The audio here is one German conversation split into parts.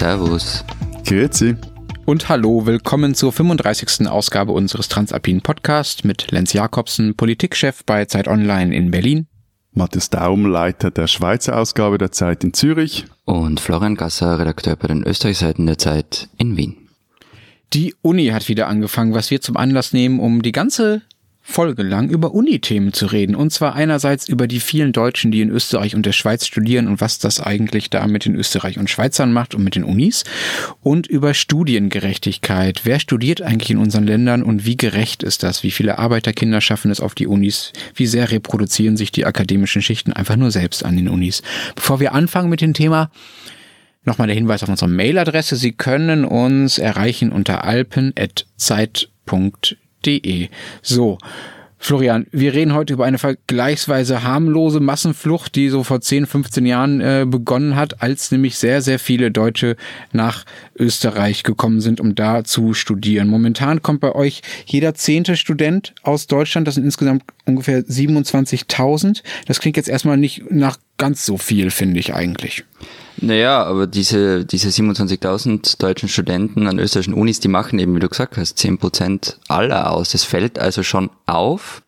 Servus. Grüezi. Und hallo, willkommen zur 35. Ausgabe unseres Transalpinen Podcasts mit Lenz Jakobsen, Politikchef bei Zeit Online in Berlin. Matthias Daum, Leiter der Schweizer Ausgabe der Zeit in Zürich. Und Florian Gasser, Redakteur bei den Österreichseiten der Zeit in Wien. Die Uni hat wieder angefangen, was wir zum Anlass nehmen, um die ganze Folge lang über Uni-Themen zu reden. Und zwar einerseits über die vielen Deutschen, die in Österreich und der Schweiz studieren und was das eigentlich da mit den Österreich und Schweizern macht und mit den Unis. Und über Studiengerechtigkeit. Wer studiert eigentlich in unseren Ländern und wie gerecht ist das? Wie viele Arbeiterkinder schaffen es auf die Unis? Wie sehr reproduzieren sich die akademischen Schichten einfach nur selbst an den Unis? Bevor wir anfangen mit dem Thema, Nochmal der Hinweis auf unsere Mailadresse. Sie können uns erreichen unter alpen.zeit.de De. So. Florian, wir reden heute über eine vergleichsweise harmlose Massenflucht, die so vor 10, 15 Jahren äh, begonnen hat, als nämlich sehr, sehr viele Deutsche nach Österreich gekommen sind, um da zu studieren. Momentan kommt bei euch jeder zehnte Student aus Deutschland. Das sind insgesamt ungefähr 27.000. Das klingt jetzt erstmal nicht nach ganz so viel, finde ich eigentlich. Naja, aber diese, diese 27.000 deutschen Studenten an österreichischen Unis, die machen eben, wie du gesagt hast, 10% aller aus. Das fällt also schon auf.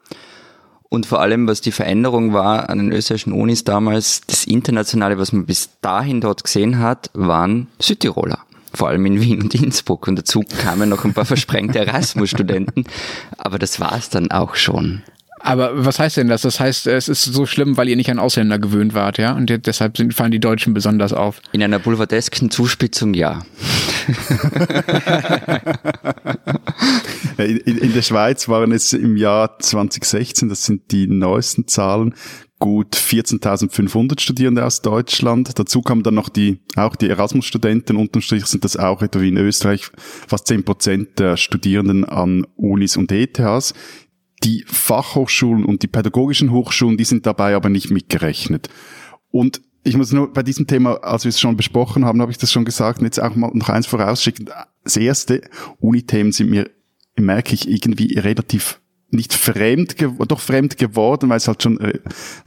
Und vor allem, was die Veränderung war an den österreichischen Unis damals, das Internationale, was man bis dahin dort gesehen hat, waren Südtiroler. Vor allem in Wien und Innsbruck. Und dazu kamen noch ein paar versprengte Erasmus-Studenten. Aber das war es dann auch schon. Aber was heißt denn das? Das heißt, es ist so schlimm, weil ihr nicht an Ausländer gewöhnt wart, ja? Und deshalb sind, fallen die Deutschen besonders auf. In einer boulevardesken Zuspitzung, ja. in, in, der Schweiz waren es im Jahr 2016, das sind die neuesten Zahlen, gut 14.500 Studierende aus Deutschland. Dazu kamen dann noch die, auch die Erasmus-Studenten. Unterm Strich sind das auch etwa wie in Österreich fast 10 Prozent der Studierenden an Unis und ETHs. Die Fachhochschulen und die pädagogischen Hochschulen, die sind dabei aber nicht mitgerechnet. Und ich muss nur bei diesem Thema, als wir es schon besprochen haben, habe ich das schon gesagt, und jetzt auch mal noch eins vorausschicken. Das erste, Unithemen sind mir, merke ich, irgendwie relativ nicht fremd, doch fremd geworden, weil es halt schon äh,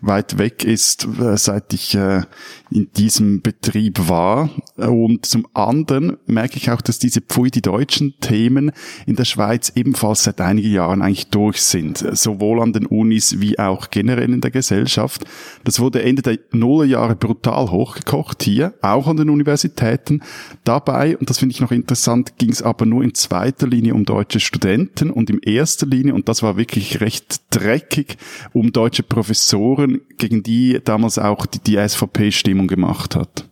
weit weg ist, äh, seit ich äh, in diesem Betrieb war. Und zum anderen merke ich auch, dass diese Pfui, die deutschen Themen in der Schweiz ebenfalls seit einigen Jahren eigentlich durch sind, sowohl an den Unis wie auch generell in der Gesellschaft. Das wurde Ende der Nullerjahre brutal hochgekocht hier, auch an den Universitäten. Dabei, und das finde ich noch interessant, ging es aber nur in zweiter Linie um deutsche Studenten und in erster Linie, und das war wirklich recht dreckig, um deutsche Professoren, gegen die damals auch die, die SVP-Stimmung gemacht hat.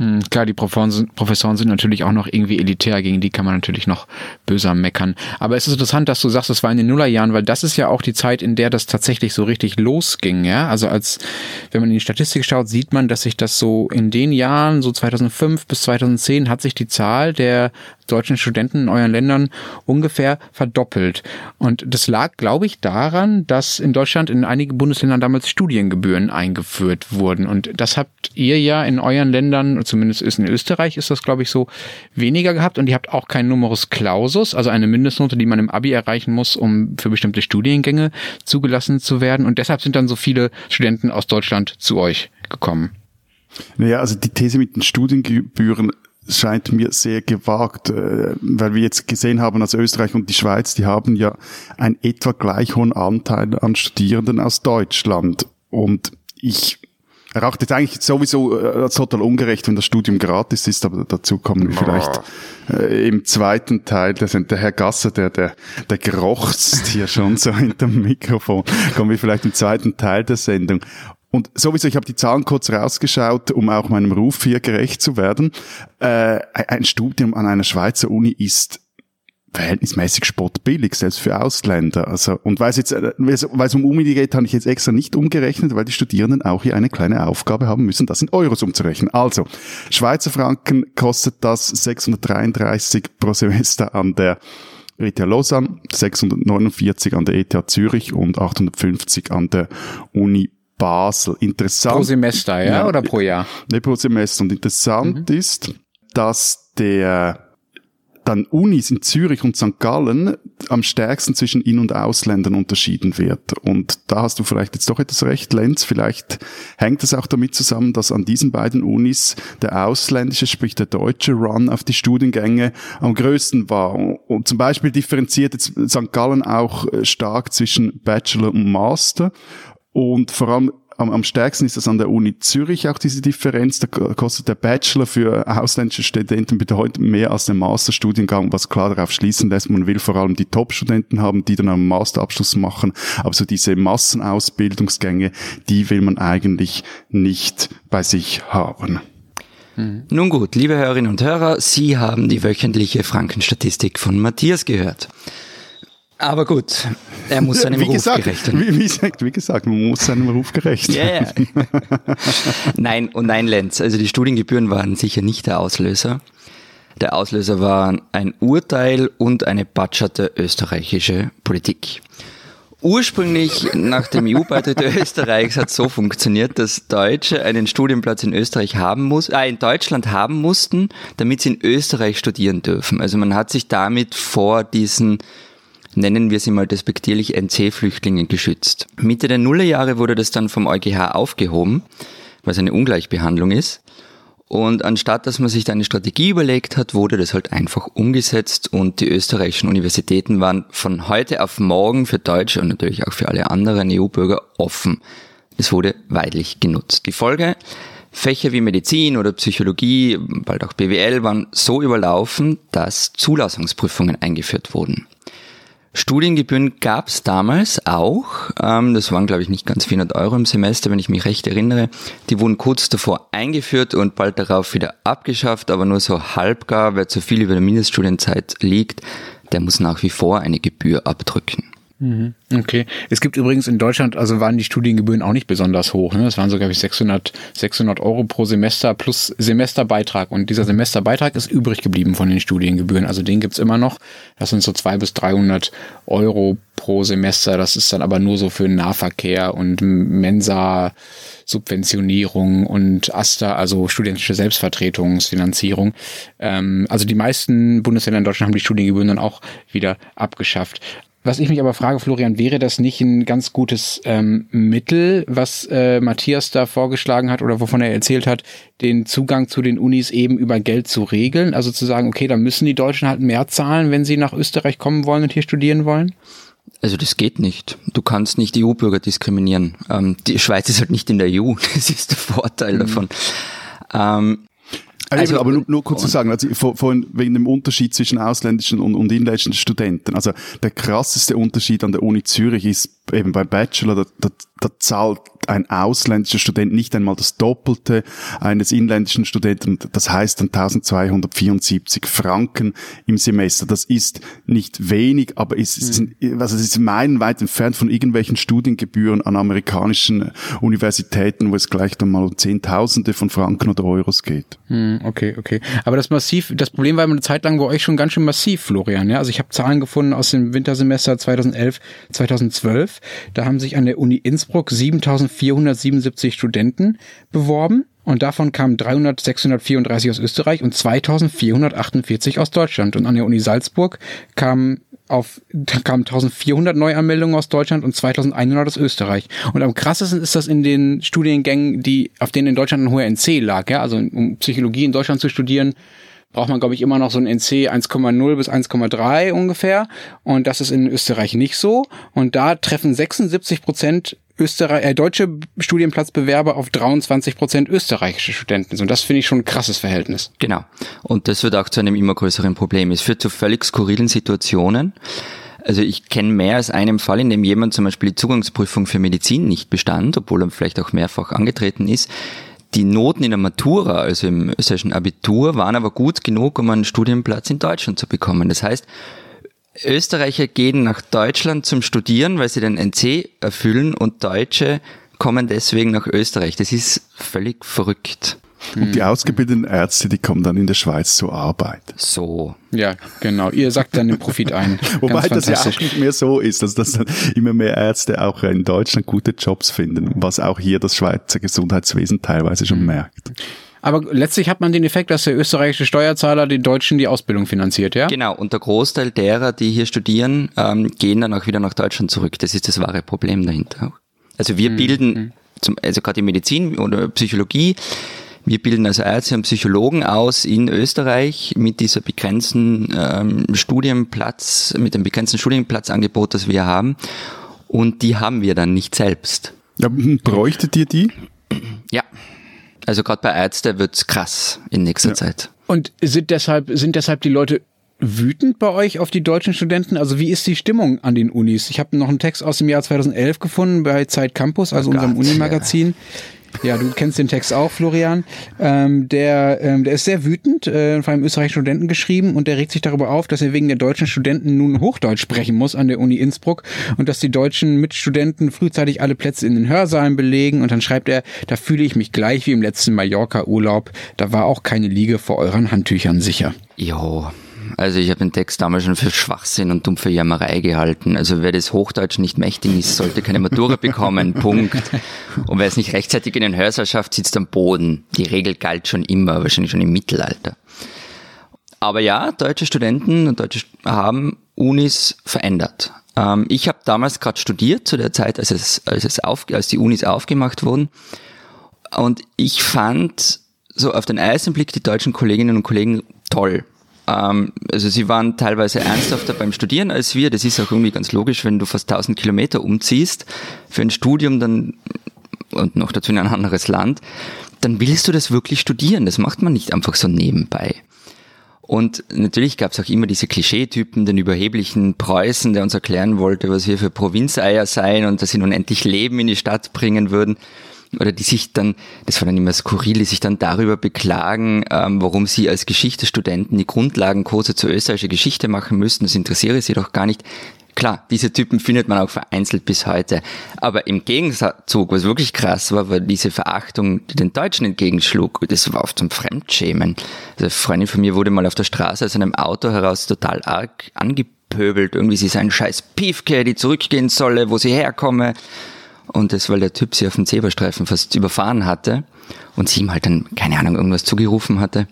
Hm, klar, die Professoren sind natürlich auch noch irgendwie elitär, gegen die kann man natürlich noch böser meckern. Aber es ist interessant, dass du sagst, das war in den Nullerjahren, weil das ist ja auch die Zeit, in der das tatsächlich so richtig losging, ja. Also als, wenn man in die Statistik schaut, sieht man, dass sich das so in den Jahren, so 2005 bis 2010, hat sich die Zahl der deutschen Studenten in euren Ländern ungefähr verdoppelt. Und das lag, glaube ich, daran, dass in Deutschland in einigen Bundesländern damals Studiengebühren eingeführt wurden. Und das habt ihr ja in euren Ländern, zumindest ist in Österreich, ist das, glaube ich, so weniger gehabt. Und ihr habt auch keinen Numerus Clausus, also eine Mindestnote, die man im Abi erreichen muss, um für bestimmte Studiengänge zugelassen zu werden. Und deshalb sind dann so viele Studenten aus Deutschland zu euch gekommen. Naja, also die These mit den Studiengebühren scheint mir sehr gewagt, äh, weil wir jetzt gesehen haben, also Österreich und die Schweiz, die haben ja einen etwa gleich hohen Anteil an Studierenden aus Deutschland. Und ich erachte es eigentlich sowieso äh, als total ungerecht, wenn das Studium gratis ist, aber dazu kommen wir vielleicht äh, im zweiten Teil. Sind der Herr Gasser, der, der, der gerochzt hier schon so hinterm Mikrofon. Kommen wir vielleicht im zweiten Teil der Sendung. Und sowieso, ich habe die Zahlen kurz rausgeschaut, um auch meinem Ruf hier gerecht zu werden. Äh, ein Studium an einer Schweizer Uni ist verhältnismäßig spottbillig, selbst für Ausländer. Also, und weil es jetzt, äh, weil es um Uni geht, habe ich jetzt extra nicht umgerechnet, weil die Studierenden auch hier eine kleine Aufgabe haben müssen, das in Euros umzurechnen. Also, Schweizer Franken kostet das 633 pro Semester an der ETH Lausanne, 649 an der ETH Zürich und 850 an der Uni Basel. Interessant. Pro Semester, ja, ja oder pro Jahr? Ne, pro Semester. Und interessant mhm. ist, dass der dann Unis in Zürich und St. Gallen am stärksten zwischen In- und Ausländern unterschieden wird. Und da hast du vielleicht jetzt doch etwas recht, Lenz. Vielleicht hängt es auch damit zusammen, dass an diesen beiden Unis der ausländische, sprich der deutsche Run auf die Studiengänge am größten war. Und zum Beispiel differenziert jetzt St. Gallen auch äh, stark zwischen Bachelor und Master. Und vor allem am, am stärksten ist das an der Uni Zürich auch diese Differenz. Da kostet der Bachelor für ausländische Studenten bedeutend mehr als der Masterstudiengang, was klar darauf schließen lässt, man will vor allem die Top-Studenten haben, die dann einen Masterabschluss machen. Aber so diese Massenausbildungsgänge, die will man eigentlich nicht bei sich haben. Nun gut, liebe Hörerinnen und Hörer, Sie haben die wöchentliche Frankenstatistik von Matthias gehört. Aber gut, er muss seinem wie Ruf gesagt, gerecht werden. wie, wie, gesagt, wie gesagt, man muss seinem Ruf gerecht Ja, ja. nein, und nein, Lenz. Also die Studiengebühren waren sicher nicht der Auslöser. Der Auslöser waren ein Urteil und eine batscherte österreichische Politik. Ursprünglich nach dem EU-Beitritt Österreichs hat es so funktioniert, dass Deutsche einen Studienplatz in Österreich haben muss, äh, in Deutschland haben mussten, damit sie in Österreich studieren dürfen. Also man hat sich damit vor diesen nennen wir sie mal despektierlich NC-Flüchtlingen geschützt. Mitte der Nullerjahre wurde das dann vom EuGH aufgehoben, was eine Ungleichbehandlung ist. Und anstatt dass man sich da eine Strategie überlegt hat, wurde das halt einfach umgesetzt und die österreichischen Universitäten waren von heute auf morgen für Deutsche und natürlich auch für alle anderen EU-Bürger offen. Es wurde weidlich genutzt. Die Folge, Fächer wie Medizin oder Psychologie, bald auch BWL waren so überlaufen, dass Zulassungsprüfungen eingeführt wurden. Studiengebühren gab es damals auch. Ähm, das waren, glaube ich, nicht ganz 400 Euro im Semester, wenn ich mich recht erinnere. Die wurden kurz davor eingeführt und bald darauf wieder abgeschafft, aber nur so halbgar. Wer zu viel über der Mindeststudienzeit liegt, der muss nach wie vor eine Gebühr abdrücken. Mhm. Okay. Es gibt übrigens in Deutschland, also waren die Studiengebühren auch nicht besonders hoch. Ne? Das waren so, glaube ich, 600, 600 Euro pro Semester plus Semesterbeitrag. Und dieser Semesterbeitrag ist übrig geblieben von den Studiengebühren. Also den gibt's immer noch. Das sind so 200 bis 300 Euro pro Semester. Das ist dann aber nur so für Nahverkehr und Mensa. Subventionierung und AStA, also studentische Selbstvertretungsfinanzierung. Ähm, also die meisten Bundesländer in Deutschland haben die Studiengebühren dann auch wieder abgeschafft. Was ich mich aber frage, Florian, wäre das nicht ein ganz gutes ähm, Mittel, was äh, Matthias da vorgeschlagen hat oder wovon er erzählt hat, den Zugang zu den Unis eben über Geld zu regeln? Also zu sagen, okay, da müssen die Deutschen halt mehr zahlen, wenn sie nach Österreich kommen wollen und hier studieren wollen? Also das geht nicht. Du kannst nicht EU-Bürger diskriminieren. Ähm, die Schweiz ist halt nicht in der EU. Das ist der Vorteil mhm. davon. Ähm, also, aber nur, nur kurz zu sagen, also vorhin wegen dem Unterschied zwischen ausländischen und, und inländischen Studenten. Also der krasseste Unterschied an der Uni Zürich ist eben beim Bachelor, da, da, da zahlt ein ausländischer Student nicht einmal das Doppelte eines inländischen Studenten. Das heißt dann 1274 Franken im Semester. Das ist nicht wenig, aber es ist, mhm. also es ist meilenweit entfernt von irgendwelchen Studiengebühren an amerikanischen Universitäten, wo es gleich dann mal um Zehntausende von Franken oder Euros geht. Mhm, okay, okay. Aber das massiv, das Problem war eine Zeit lang bei euch schon ganz schön massiv, Florian. Ja? Also ich habe Zahlen gefunden aus dem Wintersemester 2011, 2012. Da haben sich an der Uni Innsbruck 7477 Studenten beworben und davon kamen 300, 634 aus Österreich und 2448 aus Deutschland. Und an der Uni Salzburg kamen auf, kamen 1400 Neuanmeldungen aus Deutschland und 2100 aus Österreich. Und am krassesten ist das in den Studiengängen, die, auf denen in Deutschland ein hoher NC lag, ja. Also um Psychologie in Deutschland zu studieren, braucht man, glaube ich, immer noch so ein NC 1,0 bis 1,3 ungefähr. Und das ist in Österreich nicht so. Und da treffen 76 Prozent Österreich, äh, deutsche Studienplatzbewerber auf 23 Prozent österreichische Studenten. Und das finde ich schon ein krasses Verhältnis. Genau. Und das wird auch zu einem immer größeren Problem. Es führt zu völlig skurrilen Situationen. Also ich kenne mehr als einen Fall, in dem jemand zum Beispiel die Zugangsprüfung für Medizin nicht bestand, obwohl er vielleicht auch mehrfach angetreten ist die Noten in der Matura, also im österreichischen Abitur, waren aber gut genug, um einen Studienplatz in Deutschland zu bekommen. Das heißt, Österreicher gehen nach Deutschland zum Studieren, weil sie den NC erfüllen und Deutsche kommen deswegen nach Österreich. Das ist völlig verrückt. Und die ausgebildeten Ärzte, die kommen dann in der Schweiz zur Arbeit. So. Ja, genau. Ihr sagt dann den Profit ein. Wobei das ja auch nicht mehr so ist, dass, dass dann immer mehr Ärzte auch in Deutschland gute Jobs finden, was auch hier das Schweizer Gesundheitswesen teilweise schon mhm. merkt. Aber letztlich hat man den Effekt, dass der österreichische Steuerzahler den Deutschen die Ausbildung finanziert, ja? Genau, und der Großteil derer, die hier studieren, ähm, gehen dann auch wieder nach Deutschland zurück. Das ist das wahre Problem dahinter. Also wir mhm. bilden, zum, also gerade die Medizin oder Psychologie, wir bilden also Ärzte und Psychologen aus in Österreich mit dieser begrenzten ähm, Studienplatz, mit dem begrenzten Studienplatzangebot, das wir haben. Und die haben wir dann nicht selbst. Ja, bräuchtet ihr die? Ja. Also gerade bei Ärzten wird's krass in nächster ja. Zeit. Und sind deshalb, sind deshalb die Leute wütend bei euch auf die deutschen Studenten? Also wie ist die Stimmung an den Unis? Ich habe noch einen Text aus dem Jahr 2011 gefunden bei Zeit Campus, also oh unserem Unimagazin. Ja ja, du kennst den Text auch, Florian. Ähm, der, ähm, der ist sehr wütend, äh, von einem österreichischen Studenten geschrieben und der regt sich darüber auf, dass er wegen der deutschen Studenten nun Hochdeutsch sprechen muss an der Uni Innsbruck und dass die deutschen Mitstudenten frühzeitig alle Plätze in den Hörsaalen belegen und dann schreibt er, da fühle ich mich gleich wie im letzten Mallorca-Urlaub, da war auch keine Liege vor euren Handtüchern sicher. Jo, also ich habe den Text damals schon für Schwachsinn und dumpfe Jammerei gehalten. Also wer das Hochdeutsch nicht mächtig ist, sollte keine Matura bekommen. Punkt. Und wer es nicht rechtzeitig in den Hörsaal schafft, sitzt am Boden. Die Regel galt schon immer, wahrscheinlich schon im Mittelalter. Aber ja, deutsche Studenten und Deutsche haben Unis verändert. Ähm, ich habe damals gerade studiert, zu der Zeit, als, es, als, es auf, als die Unis aufgemacht wurden. Und ich fand so auf den ersten Blick die deutschen Kolleginnen und Kollegen toll. Ähm, also sie waren teilweise ernsthafter beim Studieren als wir. Das ist auch irgendwie ganz logisch, wenn du fast 1000 Kilometer umziehst für ein Studium dann und noch dazu in ein anderes Land, dann willst du das wirklich studieren. Das macht man nicht einfach so nebenbei. Und natürlich gab es auch immer diese Klischeetypen, den überheblichen Preußen, der uns erklären wollte, was wir für Provinzeier seien und dass sie nun endlich Leben in die Stadt bringen würden oder die sich dann, das war dann immer skurril, die sich dann darüber beklagen, ähm, warum sie als Geschichtestudenten die Grundlagenkurse zur österreichischen Geschichte machen müssten. Das interessiere sie doch gar nicht. Klar, diese Typen findet man auch vereinzelt bis heute. Aber im Gegenzug, was wirklich krass war, war diese Verachtung, die den Deutschen entgegenschlug. Das war oft zum Fremdschämen. Also eine Freundin von mir wurde mal auf der Straße aus einem Auto heraus total arg angepöbelt. Irgendwie sie sei ein scheiß Piefke, die zurückgehen solle, wo sie herkomme. Und das, weil der Typ sie auf dem Zebrastreifen fast überfahren hatte und sie ihm halt dann, keine Ahnung, irgendwas zugerufen hatte.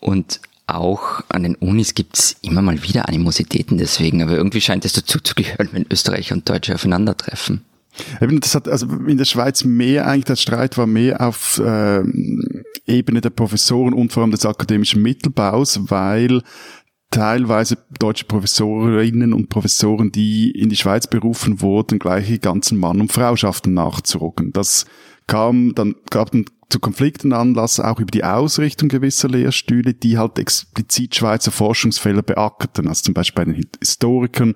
Und auch an den Unis gibt's immer mal wieder Animositäten deswegen, aber irgendwie scheint es dazu zu gehören, wenn Österreicher und Deutsche aufeinandertreffen. Das hat also in der Schweiz mehr eigentlich der Streit war mehr auf äh, Ebene der Professoren und vor allem des akademischen Mittelbaus, weil teilweise deutsche Professorinnen und Professoren, die in die Schweiz berufen wurden, gleich die ganzen Mann- und Frauschaften nachzurucken. Das kam, dann gab dann zu Konflikten Anlass, auch über die Ausrichtung gewisser Lehrstühle, die halt explizit Schweizer Forschungsfälle beackerten, also zum Beispiel bei den Historikern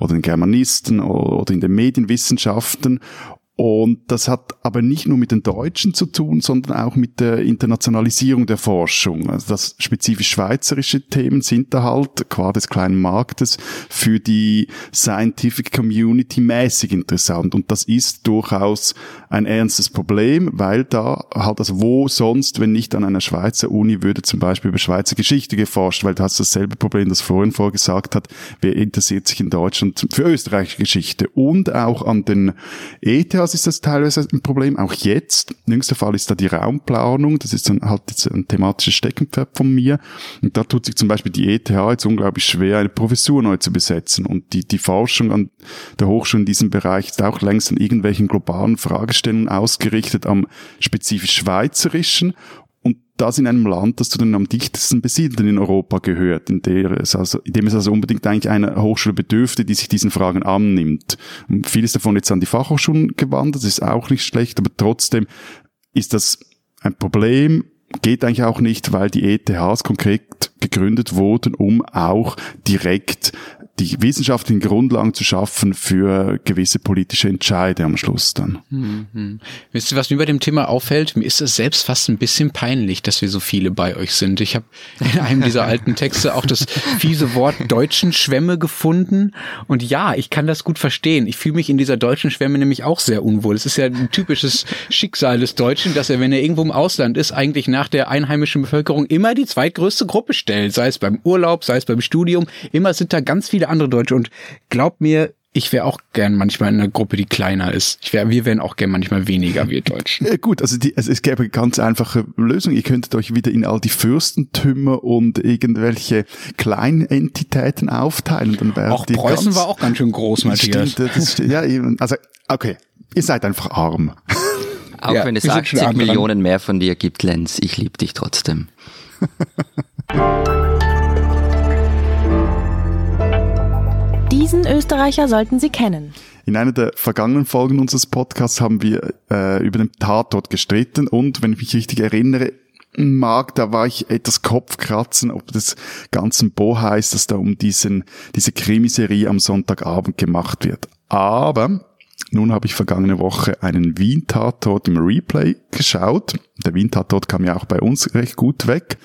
oder den Germanisten oder in den Medienwissenschaften und das hat aber nicht nur mit den Deutschen zu tun, sondern auch mit der Internationalisierung der Forschung. Also das spezifisch schweizerische Themen sind da halt, qua des kleinen Marktes, für die Scientific Community mäßig interessant. Und das ist durchaus ein ernstes Problem, weil da halt, also wo sonst, wenn nicht an einer Schweizer Uni, würde zum Beispiel über Schweizer Geschichte geforscht, weil du hast dasselbe Problem, das Florian vorgesagt hat, wer interessiert sich in Deutschland für österreichische Geschichte und auch an den ETHs das ist das teilweise ein Problem, auch jetzt. Jüngster Fall ist da die Raumplanung, das ist dann halt jetzt ein thematisches Steckenpferd von mir. Und da tut sich zum Beispiel die ETH jetzt unglaublich schwer, eine Professur neu zu besetzen. Und die, die Forschung an der Hochschule in diesem Bereich ist auch längst an irgendwelchen globalen Fragestellungen ausgerichtet, am spezifisch schweizerischen und das in einem Land, das zu den am dichtesten besiedelten in Europa gehört, in, es also, in dem es also unbedingt eigentlich eine Hochschule bedürfte, die sich diesen Fragen annimmt. Und vieles davon jetzt an die Fachhochschulen gewandert, das ist auch nicht schlecht, aber trotzdem ist das ein Problem, geht eigentlich auch nicht, weil die ETHs konkret gegründet wurden, um auch direkt die wissenschaftlichen Grundlagen zu schaffen für gewisse politische Entscheide am Schluss dann. Mhm. Wisst ihr, was mir bei dem Thema auffällt? Mir ist es selbst fast ein bisschen peinlich, dass wir so viele bei euch sind. Ich habe in einem dieser alten Texte auch das fiese Wort deutschen Schwämme gefunden. Und ja, ich kann das gut verstehen. Ich fühle mich in dieser deutschen Schwämme nämlich auch sehr unwohl. Es ist ja ein typisches Schicksal des Deutschen, dass er, wenn er irgendwo im Ausland ist, eigentlich nach der einheimischen Bevölkerung immer die zweitgrößte Gruppe stellt. Sei es beim Urlaub, sei es beim Studium. Immer sind da ganz viele andere Deutsche. Und glaubt mir, Ich wäre auch gern manchmal in einer Gruppe, die kleiner ist. Ich wär, wir wären auch gern manchmal weniger, wir Deutschen. Ja, gut, also, die, also es gäbe eine ganz einfache Lösung. Ihr könntet euch wieder in all die Fürstentümer und irgendwelche Kleinentitäten aufteilen. Dann auch die Preußen ganz, war auch ganz schön groß, Matthias. Stimmt, das ja, also okay, ihr seid einfach arm. Auch ja, wenn es 80 Millionen mehr von dir gibt, Lenz, ich liebe dich trotzdem. Diesen Österreicher sollten Sie kennen. In einer der vergangenen Folgen unseres Podcasts haben wir äh, über den Tatort gestritten und, wenn ich mich richtig erinnere, mag, da war ich etwas Kopfkratzen, ob das ganze Bo heißt, dass da um diesen, diese Krimiserie am Sonntagabend gemacht wird. Aber nun habe ich vergangene Woche einen Wien-Tatort im Replay geschaut. Der Wien-Tatort kam ja auch bei uns recht gut weg.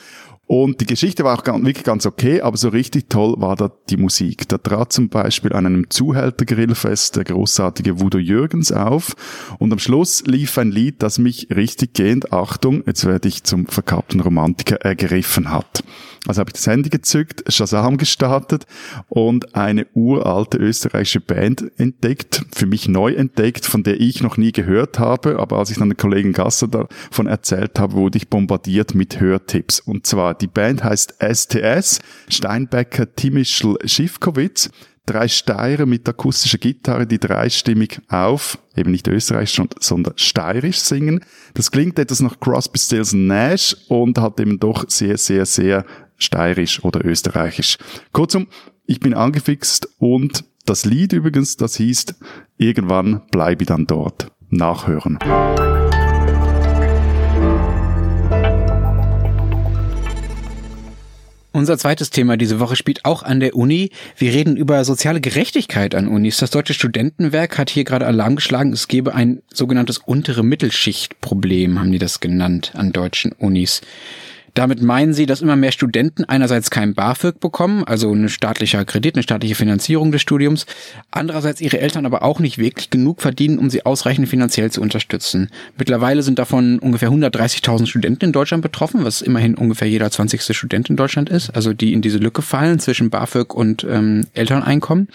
Und die Geschichte war auch wirklich ganz okay, aber so richtig toll war da die Musik. Da trat zum Beispiel an einem Zuhältergrillfest der großartige Wudo Jürgens auf und am Schluss lief ein Lied, das mich richtig gehend, Achtung, jetzt werde ich zum verkappten Romantiker ergriffen hat. Also habe ich das Handy gezückt, Shazam gestartet und eine uralte österreichische Band entdeckt, für mich neu entdeckt, von der ich noch nie gehört habe. Aber als ich dann der Kollegin Gasser davon erzählt habe, wurde ich bombardiert mit Hörtipps. Und zwar, die Band heißt STS, Steinbecker Timischl Schiffkowitz drei Steirer mit akustischer Gitarre, die dreistimmig auf, eben nicht österreichisch, sondern steirisch singen. Das klingt etwas nach Crosby, Stills Nash und hat eben doch sehr, sehr, sehr steirisch oder österreichisch. Kurzum, ich bin angefixt und das Lied übrigens, das hieß Irgendwann bleibe ich dann dort. Nachhören. Unser zweites Thema diese Woche spielt auch an der Uni. Wir reden über soziale Gerechtigkeit an Unis. Das Deutsche Studentenwerk hat hier gerade Alarm geschlagen. Es gebe ein sogenanntes untere Mittelschichtproblem, haben die das genannt, an deutschen Unis. Damit meinen sie, dass immer mehr Studenten einerseits kein BAföG bekommen, also ein staatlicher Kredit, eine staatliche Finanzierung des Studiums, andererseits ihre Eltern aber auch nicht wirklich genug verdienen, um sie ausreichend finanziell zu unterstützen. Mittlerweile sind davon ungefähr 130.000 Studenten in Deutschland betroffen, was immerhin ungefähr jeder 20. Student in Deutschland ist, also die in diese Lücke fallen zwischen BAföG und ähm, Elterneinkommen.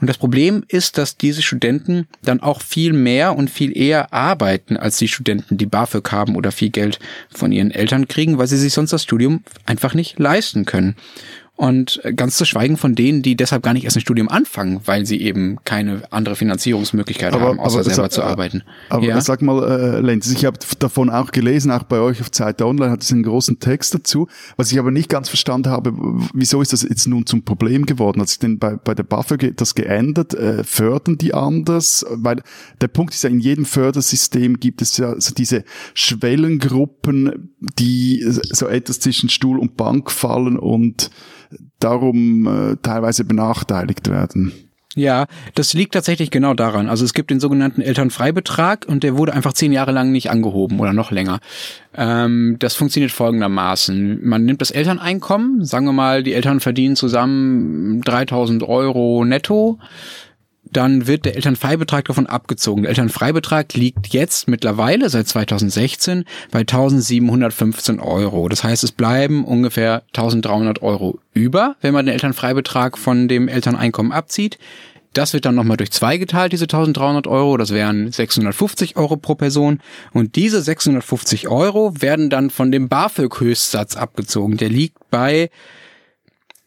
Und das Problem ist, dass diese Studenten dann auch viel mehr und viel eher arbeiten als die Studenten, die BAföG haben oder viel Geld von ihren Eltern kriegen, weil sie sich sonst das Studium einfach nicht leisten können. Und ganz zu schweigen von denen, die deshalb gar nicht erst ein Studium anfangen, weil sie eben keine andere Finanzierungsmöglichkeit aber, haben, außer aber, selber sag, zu arbeiten. Aber ja? sag mal, äh, Lenz, ich habe davon auch gelesen, auch bei euch auf Zeit Online hat es einen großen Text dazu. Was ich aber nicht ganz verstanden habe, wieso ist das jetzt nun zum Problem geworden? Hat sich denn bei, bei der BAföG das geändert? Äh, fördern die anders? Weil der Punkt ist ja, in jedem Fördersystem gibt es ja so diese Schwellengruppen, die so etwas zwischen Stuhl und Bank fallen und darum äh, teilweise benachteiligt werden. Ja, das liegt tatsächlich genau daran. Also es gibt den sogenannten Elternfreibetrag und der wurde einfach zehn Jahre lang nicht angehoben oder noch länger. Ähm, das funktioniert folgendermaßen. Man nimmt das Elterneinkommen, sagen wir mal, die Eltern verdienen zusammen 3000 Euro netto dann wird der Elternfreibetrag davon abgezogen. Der Elternfreibetrag liegt jetzt mittlerweile seit 2016 bei 1715 Euro. Das heißt, es bleiben ungefähr 1300 Euro über, wenn man den Elternfreibetrag von dem Elterneinkommen abzieht. Das wird dann nochmal durch zwei geteilt, diese 1300 Euro. Das wären 650 Euro pro Person. Und diese 650 Euro werden dann von dem BAföG-Höchstsatz abgezogen. Der liegt bei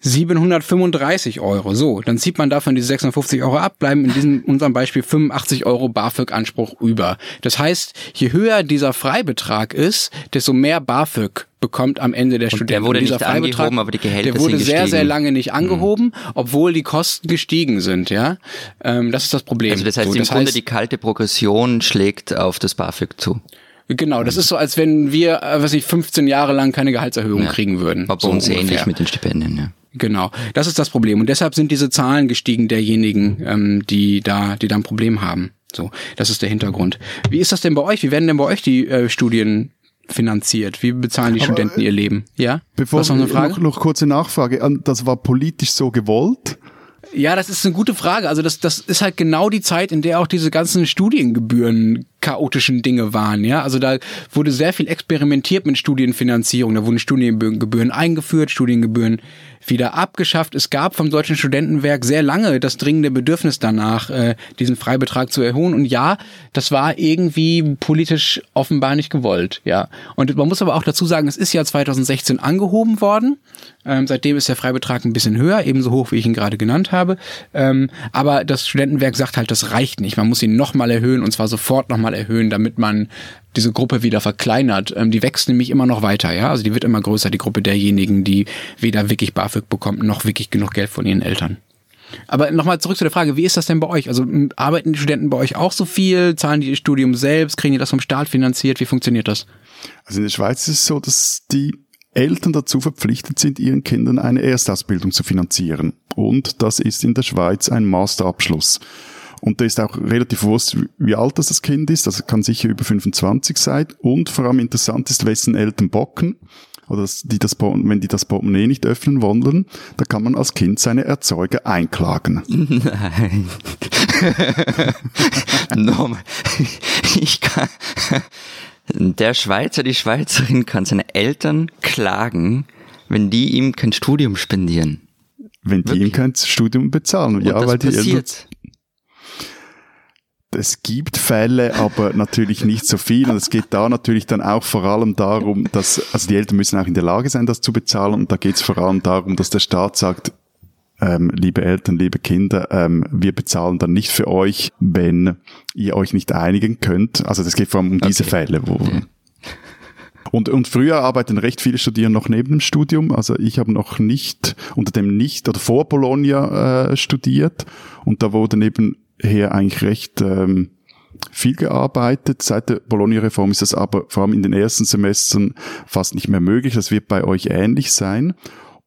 735 Euro. So, dann zieht man davon diese 650 Euro ab, bleiben in diesem unserem Beispiel 85 Euro BAföG-Anspruch über. Das heißt, je höher dieser Freibetrag ist, desto mehr BAföG bekommt am Ende der Student. Der wurde nicht angehoben, aber die Gehälter Der wurde sehr, sehr lange nicht mhm. angehoben, mhm. obwohl die Kosten gestiegen sind, ja. Ähm, das ist das Problem. Also das heißt, so, das im Grunde die kalte Progression schlägt auf das BAföG zu. Genau, das ist so, als wenn wir, äh, was ich 15 Jahre lang keine Gehaltserhöhung ja. kriegen würden. War bei so uns ähnlich mit den Stipendien, ja. Genau, das ist das Problem und deshalb sind diese Zahlen gestiegen derjenigen, ähm, die da, die da ein Problem haben. So, das ist der Hintergrund. Wie ist das denn bei euch? Wie werden denn bei euch die äh, Studien finanziert? Wie bezahlen die Aber, Studenten ihr Leben? Ja? Bevor Was noch eine Frage? Noch, noch kurze Nachfrage. Das war politisch so gewollt? Ja, das ist eine gute Frage. Also das, das ist halt genau die Zeit, in der auch diese ganzen Studiengebühren chaotischen Dinge waren. Ja, also da wurde sehr viel experimentiert mit Studienfinanzierung. Da wurden Studiengebühren eingeführt, Studiengebühren wieder abgeschafft. Es gab vom Deutschen Studentenwerk sehr lange das dringende Bedürfnis danach, äh, diesen Freibetrag zu erhöhen. Und ja, das war irgendwie politisch offenbar nicht gewollt. Ja, und man muss aber auch dazu sagen, es ist ja 2016 angehoben worden. Ähm, seitdem ist der Freibetrag ein bisschen höher, ebenso hoch, wie ich ihn gerade genannt habe. Ähm, aber das Studentenwerk sagt halt, das reicht nicht. Man muss ihn nochmal erhöhen und zwar sofort nochmal erhöhen, damit man diese Gruppe wieder verkleinert. Ähm, die wächst nämlich immer noch weiter, ja. Also die wird immer größer, die Gruppe derjenigen, die weder wirklich BAföG bekommt, noch wirklich genug Geld von ihren Eltern. Aber nochmal zurück zu der Frage, wie ist das denn bei euch? Also arbeiten die Studenten bei euch auch so viel? Zahlen die ihr Studium selbst? Kriegen die das vom Staat finanziert? Wie funktioniert das? Also in der Schweiz ist es so, dass die Eltern dazu verpflichtet sind, ihren Kindern eine Erstausbildung zu finanzieren. Und das ist in der Schweiz ein Masterabschluss. Und da ist auch relativ bewusst, wie alt das, das Kind ist. Das kann sicher über 25 sein. Und vor allem interessant ist, wessen Eltern bocken. Oder die das, wenn die das Portemonnaie nicht öffnen wollen, da kann man als Kind seine Erzeuger einklagen. Nein. no, ich kann, der Schweizer, die Schweizerin kann seine Eltern klagen, wenn die ihm kein Studium spendieren. Wenn die Wirklich? ihm kein Studium bezahlen. Und ja, weil die Eltern, es gibt Fälle, aber natürlich nicht so viel. Und es geht da natürlich dann auch vor allem darum, dass, also die Eltern müssen auch in der Lage sein, das zu bezahlen. Und da geht es vor allem darum, dass der Staat sagt, ähm, liebe Eltern, liebe Kinder, ähm, wir bezahlen dann nicht für euch, wenn ihr euch nicht einigen könnt. Also das geht vor allem um diese Fälle, wo, okay. Und, und früher arbeiten recht viele Studierende noch neben dem Studium. Also ich habe noch nicht unter dem nicht oder vor Bologna äh, studiert und da wurde neben her eigentlich recht ähm, viel gearbeitet. Seit der Bologna-Reform ist das aber vor allem in den ersten Semestern fast nicht mehr möglich. Das wird bei euch ähnlich sein.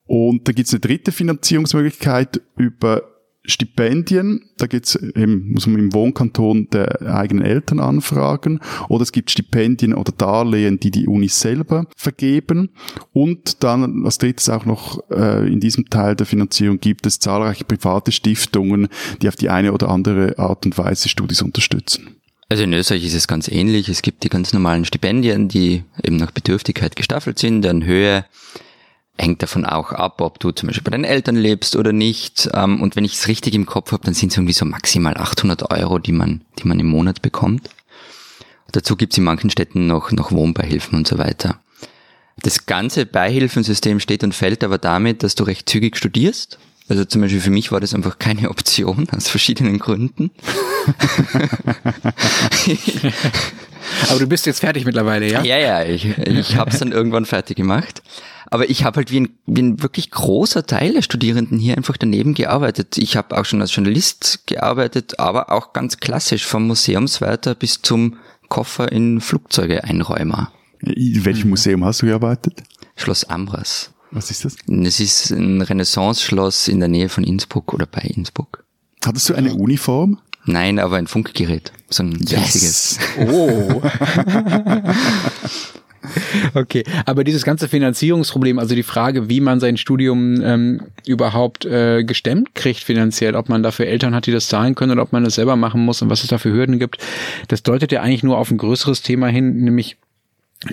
Und da gibt es eine dritte Finanzierungsmöglichkeit über Stipendien, da geht's eben, muss man im Wohnkanton der eigenen Eltern anfragen, oder es gibt Stipendien oder Darlehen, die die Unis selber vergeben. Und dann als drittes auch noch äh, in diesem Teil der Finanzierung gibt es zahlreiche private Stiftungen, die auf die eine oder andere Art und Weise Studis unterstützen. Also in Österreich ist es ganz ähnlich. Es gibt die ganz normalen Stipendien, die eben nach Bedürftigkeit gestaffelt sind, deren Höhe hängt davon auch ab, ob du zum Beispiel bei deinen Eltern lebst oder nicht. Ähm, und wenn ich es richtig im Kopf habe, dann sind es irgendwie so maximal 800 Euro, die man, die man im Monat bekommt. Dazu gibt es in manchen Städten noch, noch Wohnbeihilfen und so weiter. Das ganze Beihilfensystem steht und fällt aber damit, dass du recht zügig studierst. Also zum Beispiel für mich war das einfach keine Option, aus verschiedenen Gründen. aber du bist jetzt fertig mittlerweile, ja? Ja, ja, ich, ich habe es dann irgendwann fertig gemacht. Aber ich habe halt wie ein, wie ein wirklich großer Teil der Studierenden hier einfach daneben gearbeitet. Ich habe auch schon als Journalist gearbeitet, aber auch ganz klassisch vom Museumswärter bis zum Koffer in Flugzeuge Einräumer. In welchem Museum hast du gearbeitet? Schloss Ambras. Was ist das? Es ist ein Renaissance-Schloss in der Nähe von Innsbruck oder bei Innsbruck. Hattest du eine Uniform? Nein, aber ein Funkgerät. So ein yes. riesiges. Oh. Okay, aber dieses ganze Finanzierungsproblem, also die Frage, wie man sein Studium ähm, überhaupt äh, gestemmt kriegt finanziell, ob man dafür Eltern hat, die das zahlen können oder ob man das selber machen muss und was es da für Hürden gibt, das deutet ja eigentlich nur auf ein größeres Thema hin, nämlich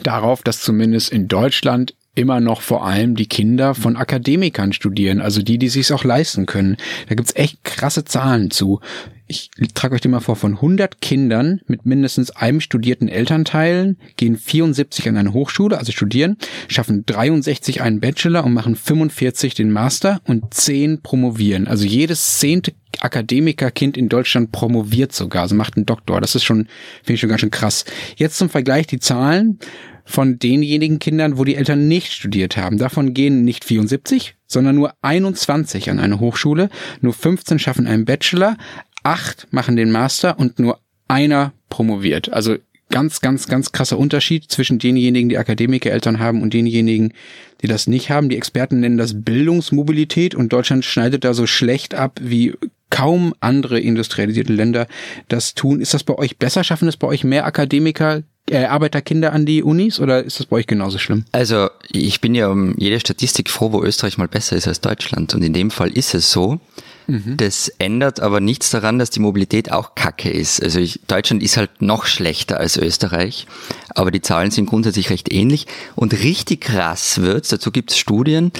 darauf, dass zumindest in Deutschland immer noch vor allem die Kinder von Akademikern studieren, also die, die sich auch leisten können. Da gibt's echt krasse Zahlen zu ich trage euch die mal vor, von 100 Kindern mit mindestens einem studierten Elternteilen gehen 74 an eine Hochschule, also studieren, schaffen 63 einen Bachelor und machen 45 den Master und 10 promovieren. Also jedes zehnte Akademikerkind in Deutschland promoviert sogar, also macht einen Doktor. Das ist schon, finde ich schon ganz schön krass. Jetzt zum Vergleich die Zahlen von denjenigen Kindern, wo die Eltern nicht studiert haben. Davon gehen nicht 74, sondern nur 21 an eine Hochschule, nur 15 schaffen einen Bachelor, acht machen den Master und nur einer promoviert. Also ganz, ganz, ganz krasser Unterschied zwischen denjenigen, die Akademikereltern haben und denjenigen, die das nicht haben. Die Experten nennen das Bildungsmobilität und Deutschland schneidet da so schlecht ab wie kaum andere industrialisierte Länder das tun. Ist das bei euch besser? Schaffen es bei euch mehr Akademiker, äh, Arbeiterkinder an die Unis oder ist das bei euch genauso schlimm? Also ich bin ja um jede Statistik froh, wo Österreich mal besser ist als Deutschland. Und in dem Fall ist es so. Mhm. Das ändert aber nichts daran, dass die Mobilität auch kacke ist. Also ich, Deutschland ist halt noch schlechter als Österreich, aber die Zahlen sind grundsätzlich recht ähnlich. Und richtig krass wird's, dazu gibt's Studien,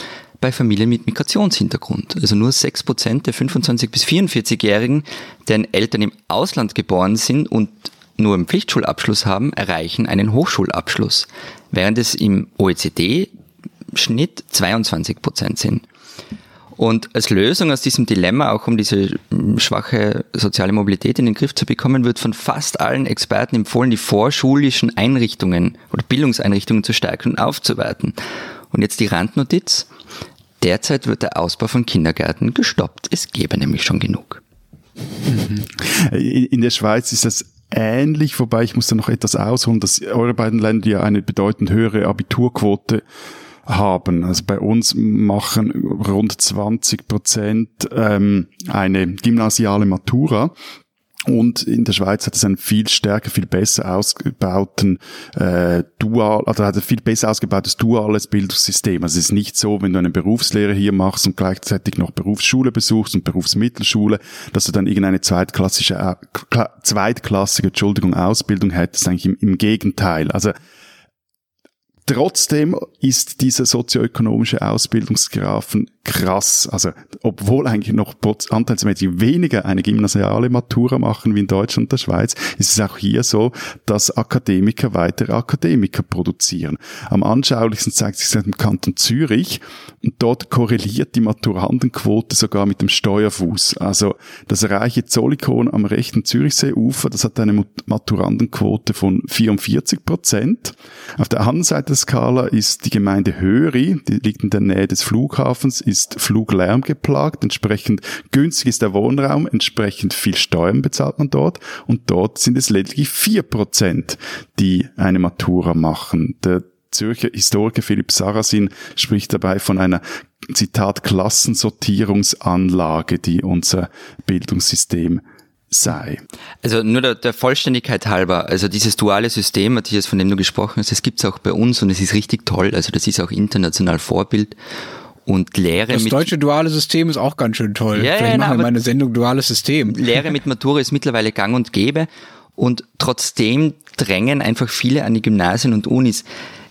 bei Familien mit Migrationshintergrund. Also nur 6% der 25- bis 44-Jährigen, deren Eltern im Ausland geboren sind und nur einen Pflichtschulabschluss haben, erreichen einen Hochschulabschluss, während es im OECD-Schnitt 22 Prozent sind. Und als Lösung aus diesem Dilemma, auch um diese schwache soziale Mobilität in den Griff zu bekommen, wird von fast allen Experten empfohlen, die vorschulischen Einrichtungen oder Bildungseinrichtungen zu stärken und aufzuwerten. Und jetzt die Randnotiz. Derzeit wird der Ausbau von Kindergärten gestoppt. Es gäbe nämlich schon genug. In der Schweiz ist das ähnlich, wobei ich muss da noch etwas ausholen, dass eure beiden Länder ja eine bedeutend höhere Abiturquote haben. Also bei uns machen rund 20 Prozent ähm, eine gymnasiale Matura. Und in der Schweiz hat es einen viel stärker, viel besser ausgebauten äh, Dual, also hat ein viel besser ausgebautes duales Bildungssystem. Also es ist nicht so, wenn du eine Berufslehre hier machst und gleichzeitig noch Berufsschule besuchst und Berufsmittelschule, dass du dann irgendeine zweitklassische, äh, zweitklassige, Entschuldigung, Ausbildung hättest. Eigentlich im, im Gegenteil. Also Trotzdem ist dieser sozioökonomische Ausbildungsgrafen krass. Also, obwohl eigentlich noch anteilsmäßig weniger eine gymnasiale Matura machen wie in Deutschland und der Schweiz, ist es auch hier so, dass Akademiker weitere Akademiker produzieren. Am anschaulichsten zeigt sich das im Kanton Zürich und dort korreliert die Maturandenquote sogar mit dem Steuerfuß. Also, das reiche Zollikon am rechten Zürichseeufer, das hat eine Maturandenquote von 44 Prozent. Auf der anderen Seite der Skala ist die Gemeinde Höri, die liegt in der Nähe des Flughafens, ist Fluglärm geplagt, entsprechend günstig ist der Wohnraum, entsprechend viel Steuern bezahlt man dort und dort sind es lediglich vier Prozent, die eine Matura machen. Der Zürcher Historiker Philipp Sarasin spricht dabei von einer Zitat Klassensortierungsanlage, die unser Bildungssystem sei. Also nur der, der, Vollständigkeit halber, also dieses duale System, Matthias, von dem du gesprochen hast, das gibt's auch bei uns und es ist richtig toll. Also das ist auch international Vorbild. Und Lehre das mit. Das deutsche duale System ist auch ganz schön toll. Ja, Vielleicht ja, machen wir meine Sendung duales System. Lehre mit Matura ist mittlerweile gang und gäbe. Und trotzdem drängen einfach viele an die Gymnasien und Unis.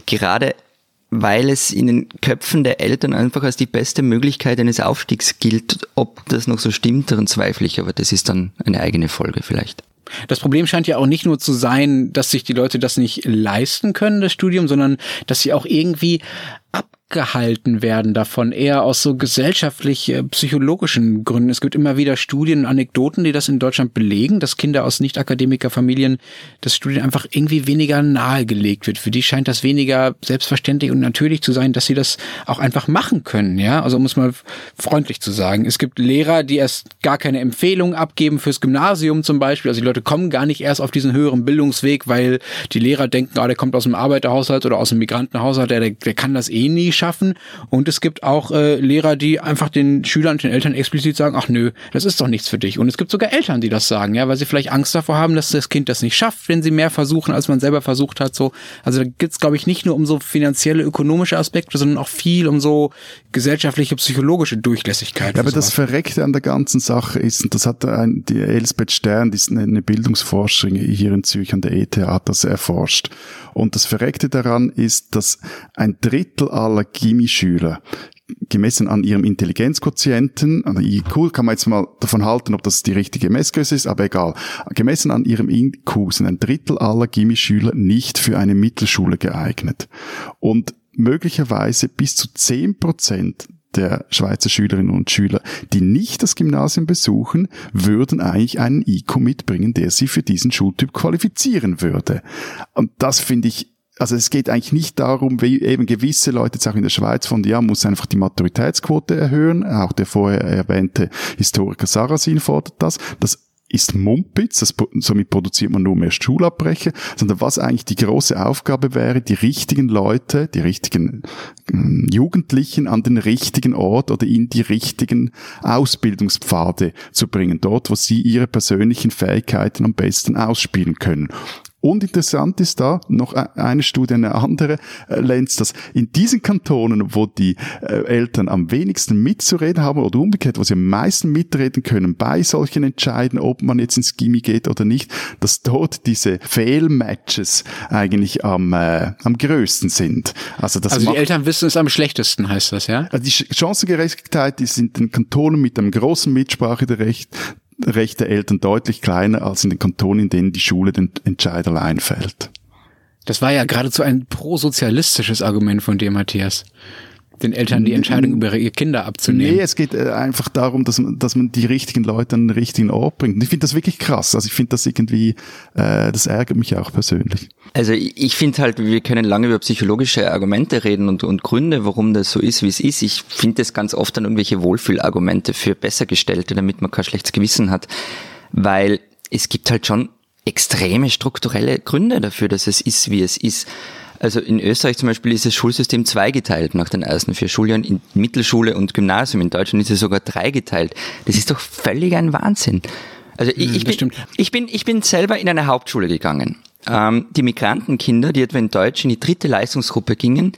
Gerade weil es in den Köpfen der Eltern einfach als die beste Möglichkeit eines Aufstiegs gilt. Ob das noch so stimmt, daran zweifle ich, aber das ist dann eine eigene Folge vielleicht. Das Problem scheint ja auch nicht nur zu sein, dass sich die Leute das nicht leisten können, das Studium, sondern dass sie auch irgendwie ab abgehalten werden davon, eher aus so gesellschaftlich äh, Gründen. Es gibt immer wieder Studien und Anekdoten, die das in Deutschland belegen, dass Kinder aus Nicht-Akademiker-Familien das Studium einfach irgendwie weniger nahegelegt wird. Für die scheint das weniger selbstverständlich und natürlich zu sein, dass sie das auch einfach machen können, ja? Also um es mal freundlich zu sagen. Es gibt Lehrer, die erst gar keine Empfehlung abgeben fürs Gymnasium zum Beispiel. Also die Leute kommen gar nicht erst auf diesen höheren Bildungsweg, weil die Lehrer denken, ah, der kommt aus dem Arbeiterhaushalt oder aus dem Migrantenhaushalt, der, der kann das eh nie schaffen. Und es gibt auch äh, Lehrer, die einfach den Schülern und den Eltern explizit sagen, ach nö, das ist doch nichts für dich. Und es gibt sogar Eltern, die das sagen, ja, weil sie vielleicht Angst davor haben, dass das Kind das nicht schafft, wenn sie mehr versuchen, als man selber versucht hat. So, also da geht's, glaube ich, nicht nur um so finanzielle, ökonomische Aspekte, sondern auch viel um so gesellschaftliche, psychologische Durchlässigkeit. Ja, aber das Verreckte an der ganzen Sache ist, und das hat ein, die Elisabeth Stern, die ist eine Bildungsforscherin hier in Zürich an der ETH, hat das erforscht. Und das Verreckte daran ist, dass ein Drittel aller Gimmi-Schüler gemessen an ihrem Intelligenzquotienten, an der IQ, kann man jetzt mal davon halten, ob das die richtige Messgröße ist, aber egal. Gemessen an ihrem IQ sind ein Drittel aller Gimmi-Schüler nicht für eine Mittelschule geeignet. Und möglicherweise bis zu zehn Prozent der Schweizer Schülerinnen und Schüler, die nicht das Gymnasium besuchen, würden eigentlich einen IQ mitbringen, der sie für diesen Schultyp qualifizieren würde. Und das finde ich also es geht eigentlich nicht darum, wie eben gewisse Leute jetzt auch in der Schweiz von, ja, muss einfach die Maturitätsquote erhöhen. Auch der vorher erwähnte Historiker Sarasin fordert das. Das ist Mumpitz, das, somit produziert man nur mehr Schulabbrecher, sondern was eigentlich die große Aufgabe wäre, die richtigen Leute, die richtigen äh, Jugendlichen an den richtigen Ort oder in die richtigen Ausbildungspfade zu bringen, dort, wo sie ihre persönlichen Fähigkeiten am besten ausspielen können. Und interessant ist da noch e-, eine Studie, eine andere, äh, Lenz, dass in diesen Kantonen, wo die äh, Eltern am wenigsten mitzureden haben oder umgekehrt, wo sie am meisten mitreden können bei solchen Entscheiden, ob man jetzt ins Gimmi geht oder nicht, dass dort diese Fail-Matches eigentlich am, äh, am größten sind. Also, das also die Eltern wissen es am schlechtesten, heißt das, ja? Also die Chancengerechtigkeit ist in den Kantonen mit einem großen Mitspracherecht Recht der Eltern deutlich kleiner als in den Kantonen, in denen die Schule den Entscheid allein fällt. Das war ja geradezu ein prosozialistisches Argument von dir, Matthias den Eltern die Entscheidung über ihre Kinder abzunehmen. Nee, es geht äh, einfach darum, dass man, dass man die richtigen Leute an den richtigen Ort bringt. Und ich finde das wirklich krass. Also ich finde das irgendwie, äh, das ärgert mich auch persönlich. Also ich finde halt, wir können lange über psychologische Argumente reden und, und Gründe, warum das so ist, wie es ist. Ich finde das ganz oft dann irgendwelche Wohlfühlargumente für Bessergestellte, damit man kein schlechtes Gewissen hat. Weil es gibt halt schon extreme strukturelle Gründe dafür, dass es ist, wie es ist. Also in Österreich zum Beispiel ist das Schulsystem zweigeteilt nach den ersten vier Schuljahren in Mittelschule und Gymnasium. In Deutschland ist es sogar dreigeteilt. Das ist doch völlig ein Wahnsinn. Also ich, hm, ich, bin, ich, bin, ich bin selber in eine Hauptschule gegangen. Ähm, die Migrantenkinder, die etwa in Deutsch in die dritte Leistungsgruppe gingen,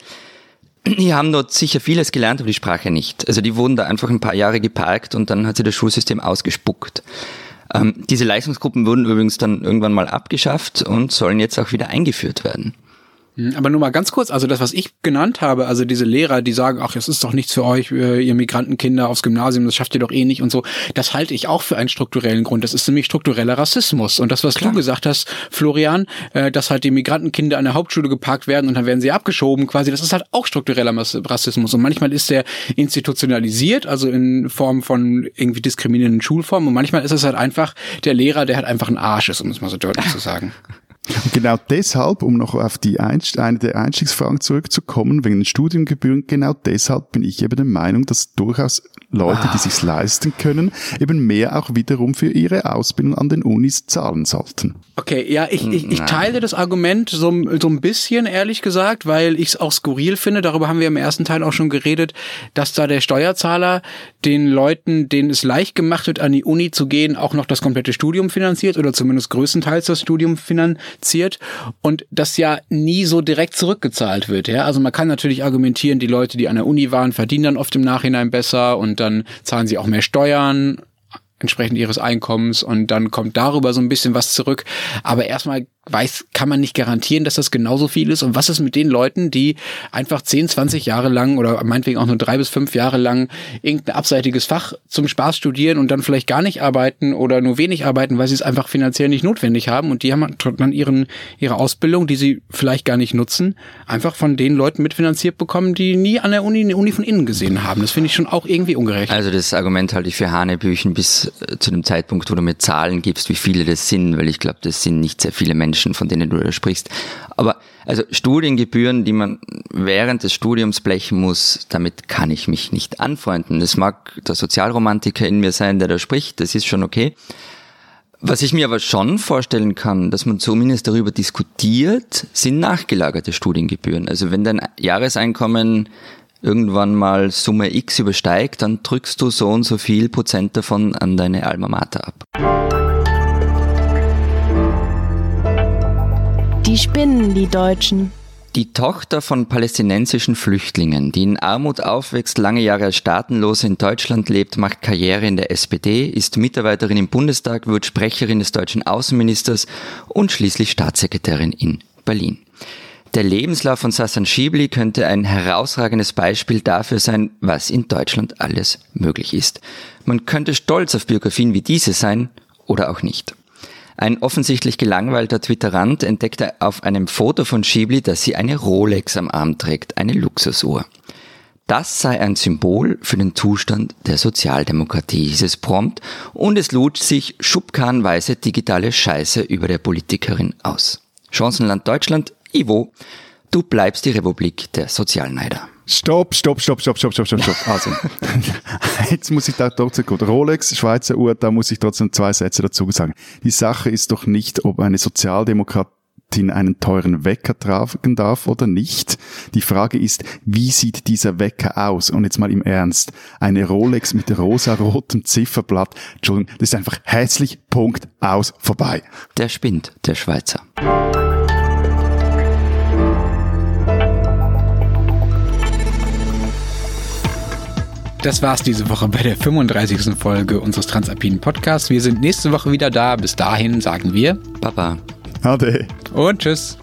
die haben dort sicher vieles gelernt, aber die Sprache nicht. Also die wurden da einfach ein paar Jahre geparkt und dann hat sie das Schulsystem ausgespuckt. Ähm, diese Leistungsgruppen wurden übrigens dann irgendwann mal abgeschafft und sollen jetzt auch wieder eingeführt werden. Hm, aber nur mal ganz kurz, also das, was ich genannt habe, also diese Lehrer, die sagen, ach, es ist doch nichts für euch, äh, ihr Migrantenkinder aufs Gymnasium, das schafft ihr doch eh nicht und so, das halte ich auch für einen strukturellen Grund. Das ist nämlich struktureller Rassismus. Und das, was Klar. du gesagt hast, Florian, äh, dass halt die Migrantenkinder an der Hauptschule geparkt werden und dann werden sie abgeschoben, quasi, das ist halt auch struktureller Rassismus. Und manchmal ist der institutionalisiert, also in Form von irgendwie diskriminierenden Schulformen. Und manchmal ist es halt einfach der Lehrer, der halt einfach ein Arsch ist, um es mal so deutlich zu sagen. Und genau deshalb, um noch auf die Einst eine der Einstiegsfragen zurückzukommen, wegen den Studiengebühren, genau deshalb bin ich eben der Meinung, dass durchaus Leute, ah. die sich's leisten können, eben mehr auch wiederum für ihre Ausbildung an den Unis zahlen sollten. Okay, ja, ich, ich, ich teile das Argument so, so ein bisschen, ehrlich gesagt, weil ich es auch skurril finde, darüber haben wir im ersten Teil auch schon geredet, dass da der Steuerzahler den Leuten, denen es leicht gemacht wird, an die Uni zu gehen, auch noch das komplette Studium finanziert oder zumindest größtenteils das Studium finanziert und das ja nie so direkt zurückgezahlt wird. Ja? Also man kann natürlich argumentieren, die Leute, die an der Uni waren, verdienen dann oft im Nachhinein besser und dann zahlen sie auch mehr Steuern entsprechend ihres Einkommens und dann kommt darüber so ein bisschen was zurück. Aber erstmal weiß, kann man nicht garantieren, dass das genauso viel ist. Und was ist mit den Leuten, die einfach 10, 20 Jahre lang oder meinetwegen auch nur drei bis fünf Jahre lang irgendein abseitiges Fach zum Spaß studieren und dann vielleicht gar nicht arbeiten oder nur wenig arbeiten, weil sie es einfach finanziell nicht notwendig haben und die haben dann ihren, ihre Ausbildung, die sie vielleicht gar nicht nutzen, einfach von den Leuten mitfinanziert bekommen, die nie an der Uni Uni von innen gesehen haben. Das finde ich schon auch irgendwie ungerecht. Also das Argument halte ich für Hanebüchen bis äh, zu dem Zeitpunkt, wo du mir Zahlen gibst, wie viele das sind, weil ich glaube, das sind nicht sehr viele Menschen Menschen, von denen du da sprichst. Aber also Studiengebühren, die man während des Studiums blechen muss, damit kann ich mich nicht anfreunden. Das mag der Sozialromantiker in mir sein, der da spricht, das ist schon okay. Was ich mir aber schon vorstellen kann, dass man zumindest darüber diskutiert, sind nachgelagerte Studiengebühren. Also wenn dein Jahreseinkommen irgendwann mal Summe X übersteigt, dann drückst du so und so viel Prozent davon an deine Alma Mater ab. Die spinnen, die Deutschen. Die Tochter von palästinensischen Flüchtlingen, die in Armut aufwächst, lange Jahre als Staatenlose in Deutschland lebt, macht Karriere in der SPD, ist Mitarbeiterin im Bundestag, wird Sprecherin des deutschen Außenministers und schließlich Staatssekretärin in Berlin. Der Lebenslauf von Sassan Schiebli könnte ein herausragendes Beispiel dafür sein, was in Deutschland alles möglich ist. Man könnte stolz auf Biografien wie diese sein oder auch nicht. Ein offensichtlich gelangweilter Twitterant entdeckte auf einem Foto von Schibli, dass sie eine Rolex am Arm trägt, eine Luxusuhr. Das sei ein Symbol für den Zustand der Sozialdemokratie, hieß es prompt, und es lud sich schubkarrenweise digitale Scheiße über der Politikerin aus. Chancenland Deutschland, Ivo, du bleibst die Republik der Sozialneider. Stopp, stopp, stopp, stopp, stopp, stopp, stopp, stopp. Also, jetzt muss ich da trotzdem gut. Rolex, Schweizer Uhr, da muss ich trotzdem zwei Sätze dazu sagen. Die Sache ist doch nicht, ob eine Sozialdemokratie Putin einen teuren Wecker tragen darf oder nicht. Die Frage ist, wie sieht dieser Wecker aus? Und jetzt mal im Ernst. Eine Rolex mit rosarotem Zifferblatt. Entschuldigung, das ist einfach hässlich. Punkt. Aus. Vorbei. Der spinnt, der Schweizer. Das war's diese Woche bei der 35. Folge unseres Transalpinen Podcasts. Wir sind nächste Woche wieder da. Bis dahin sagen wir Papa. Ade. Und tschüss.